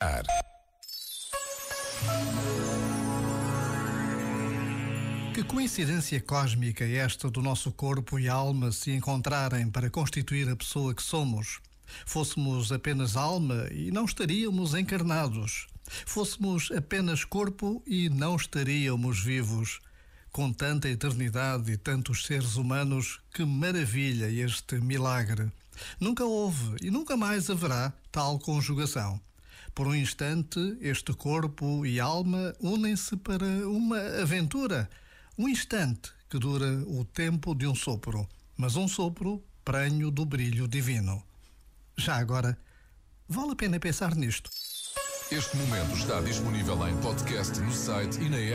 Ar. Que coincidência cósmica é esta do nosso corpo e alma se encontrarem para constituir a pessoa que somos? Fôssemos apenas alma e não estaríamos encarnados. Fôssemos apenas corpo e não estaríamos vivos. Com tanta eternidade e tantos seres humanos, que maravilha este milagre! Nunca houve e nunca mais haverá tal conjugação. Por um instante, este corpo e alma unem-se para uma aventura. Um instante que dura o tempo de um sopro, mas um sopro prenho do brilho divino. Já agora, vale a pena pensar nisto. Este momento está disponível em podcast no site e na app.